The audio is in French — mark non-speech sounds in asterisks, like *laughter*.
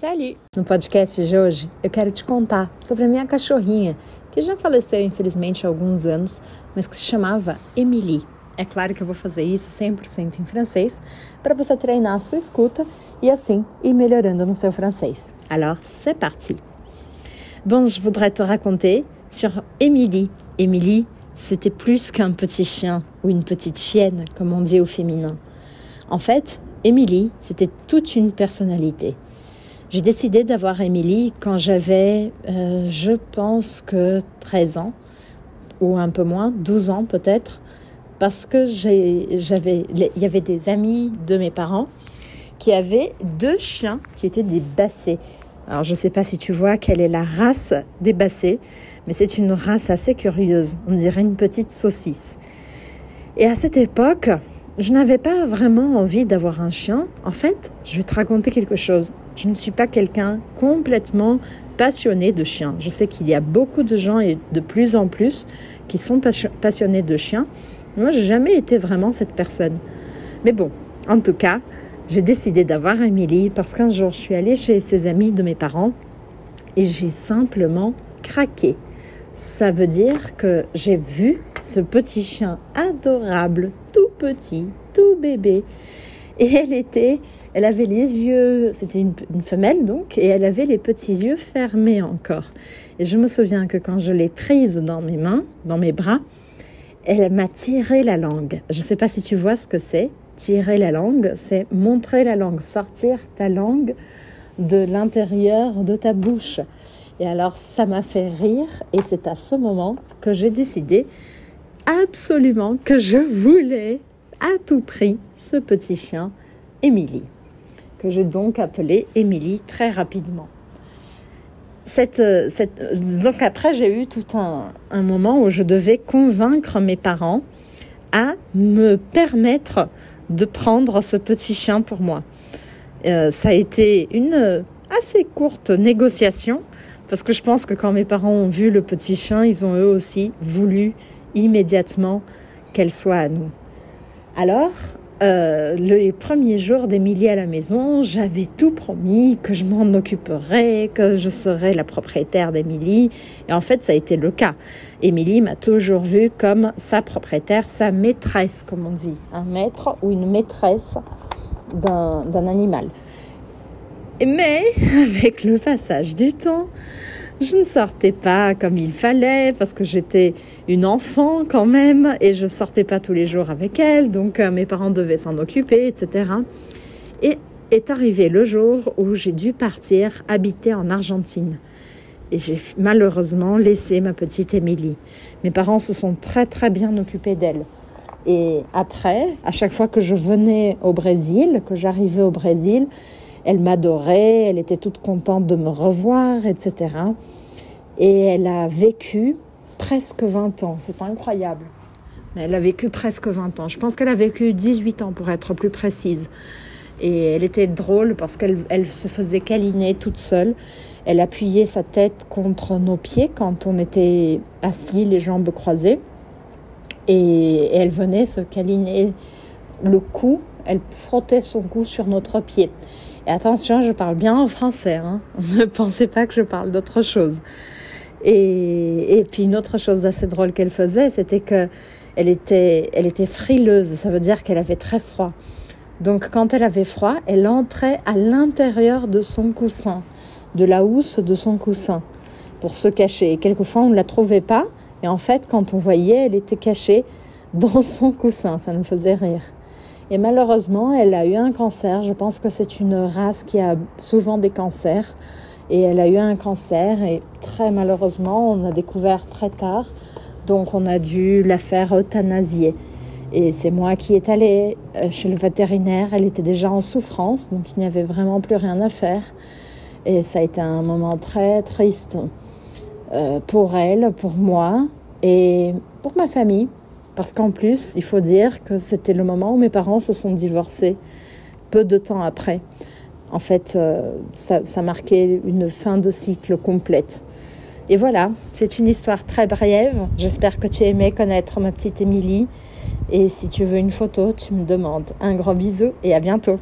Salut! No podcast de hoje, eu quero te contar sobre a minha cachorrinha, que já faleceu infelizmente há alguns anos, mas que se chamava Emily. É claro que eu vou fazer isso 100% em francês para você treinar a sua escuta e assim ir melhorando no seu francês. Alors, c'est parti! Bon, je voudrais te raconter sur Emily. Emily, c'était plus qu'un petit chien ou une petite chienne, comme on dit au féminin. En fait, Emily, c'était toute une personnalité. J'ai décidé d'avoir Émilie quand j'avais, euh, je pense que 13 ans, ou un peu moins, 12 ans peut-être, parce que j'avais, il y avait des amis de mes parents qui avaient deux chiens qui étaient des bassets. Alors je ne sais pas si tu vois quelle est la race des bassets, mais c'est une race assez curieuse. On dirait une petite saucisse. Et à cette époque, je n'avais pas vraiment envie d'avoir un chien. En fait, je vais te raconter quelque chose. Je ne suis pas quelqu'un complètement passionné de chiens. Je sais qu'il y a beaucoup de gens et de plus en plus qui sont passionnés de chiens. Moi, j'ai jamais été vraiment cette personne. Mais bon, en tout cas, j'ai décidé d'avoir Émilie parce qu'un jour, je suis allée chez ses amis de mes parents et j'ai simplement craqué. Ça veut dire que j'ai vu ce petit chien adorable, tout petit, tout bébé. Et elle était, elle avait les yeux, c'était une, femelle donc, et elle avait les petits yeux fermés encore. Et je me souviens que quand je l'ai prise dans mes mains, dans mes bras, elle m'a tiré la langue. Je ne sais pas si tu vois ce que c'est. Tirer la langue, c'est montrer la langue, sortir ta langue de l'intérieur de ta bouche. Et alors ça m'a fait rire et c'est à ce moment que j'ai décidé absolument que je voulais à tout prix ce petit chien, Émilie, que j'ai donc appelé Émilie très rapidement. Cette, cette, donc après, j'ai eu tout un, un, moment où je devais convaincre mes parents à me permettre de prendre ce petit chien pour moi. Euh, ça a été une assez courte négociation parce que je pense que quand mes parents ont vu le petit chien, ils ont eux aussi voulu immédiatement qu'elle soit à nous. Alors, euh, les premiers jours d'Émilie à la maison, j'avais tout promis que je m'en occuperais, que je serais la propriétaire d'Émilie. Et en fait, ça a été le cas. Émilie m'a toujours vue comme sa propriétaire, sa maîtresse, comme on dit, un maître ou une maîtresse d'un animal. Mais *laughs* avec le passage du temps, je ne sortais pas comme il fallait parce que j'étais une enfant quand même et je sortais pas tous les jours avec elle, donc euh, mes parents devaient s'en occuper, etc. Et est arrivé le jour où j'ai dû partir habiter en Argentine. Et j'ai malheureusement laissé ma petite Émilie. Mes parents se sont très très bien occupés d'elle. Et après, à chaque fois que je venais au Brésil, que j'arrivais au Brésil, elle m'adorait, elle était toute contente de me revoir, etc. Et elle a vécu presque 20 ans, c'est incroyable. Mais elle a vécu presque 20 ans. Je pense qu'elle a vécu 18 ans pour être plus précise. Et elle était drôle parce qu'elle elle se faisait câliner toute seule. Elle appuyait sa tête contre nos pieds quand on était assis, les jambes croisées. Et elle venait se câliner le cou. Elle frottait son cou sur notre pied. Et attention, je parle bien en français. Hein. *laughs* Ne pensez pas que je parle d'autre chose. Et, et, puis une autre chose assez drôle qu'elle faisait, c'était que elle était, elle était frileuse. Ça veut dire qu'elle avait très froid. Donc quand elle avait froid, elle entrait à l'intérieur de son coussin, de la housse de son coussin, pour se cacher. Et quelquefois, on ne la trouvait pas. Et en fait, quand on voyait, elle était cachée dans son coussin. Ça nous faisait rire. Et malheureusement, elle a eu un cancer. Je pense que c'est une race qui a souvent des cancers. Et elle a eu un cancer et très malheureusement, on a découvert très tard. Donc on a dû la faire euthanasier. Et c'est moi qui est allée euh, chez le vétérinaire. Elle était déjà en souffrance, donc il n'y avait vraiment plus rien à faire. Et ça a été un moment très triste euh, pour elle, pour moi et pour ma famille. Parce qu'en plus, il faut dire que c'était le moment où mes parents se sont divorcés, peu de temps après. En fait, euh, ça, marquait une fin de cycle complète. Et voilà, c'est une histoire très brève. J'espère que tu aimais connaître ma petite Émilie. Et si tu veux une photo, tu me demandes. Un gros bisou et à bientôt.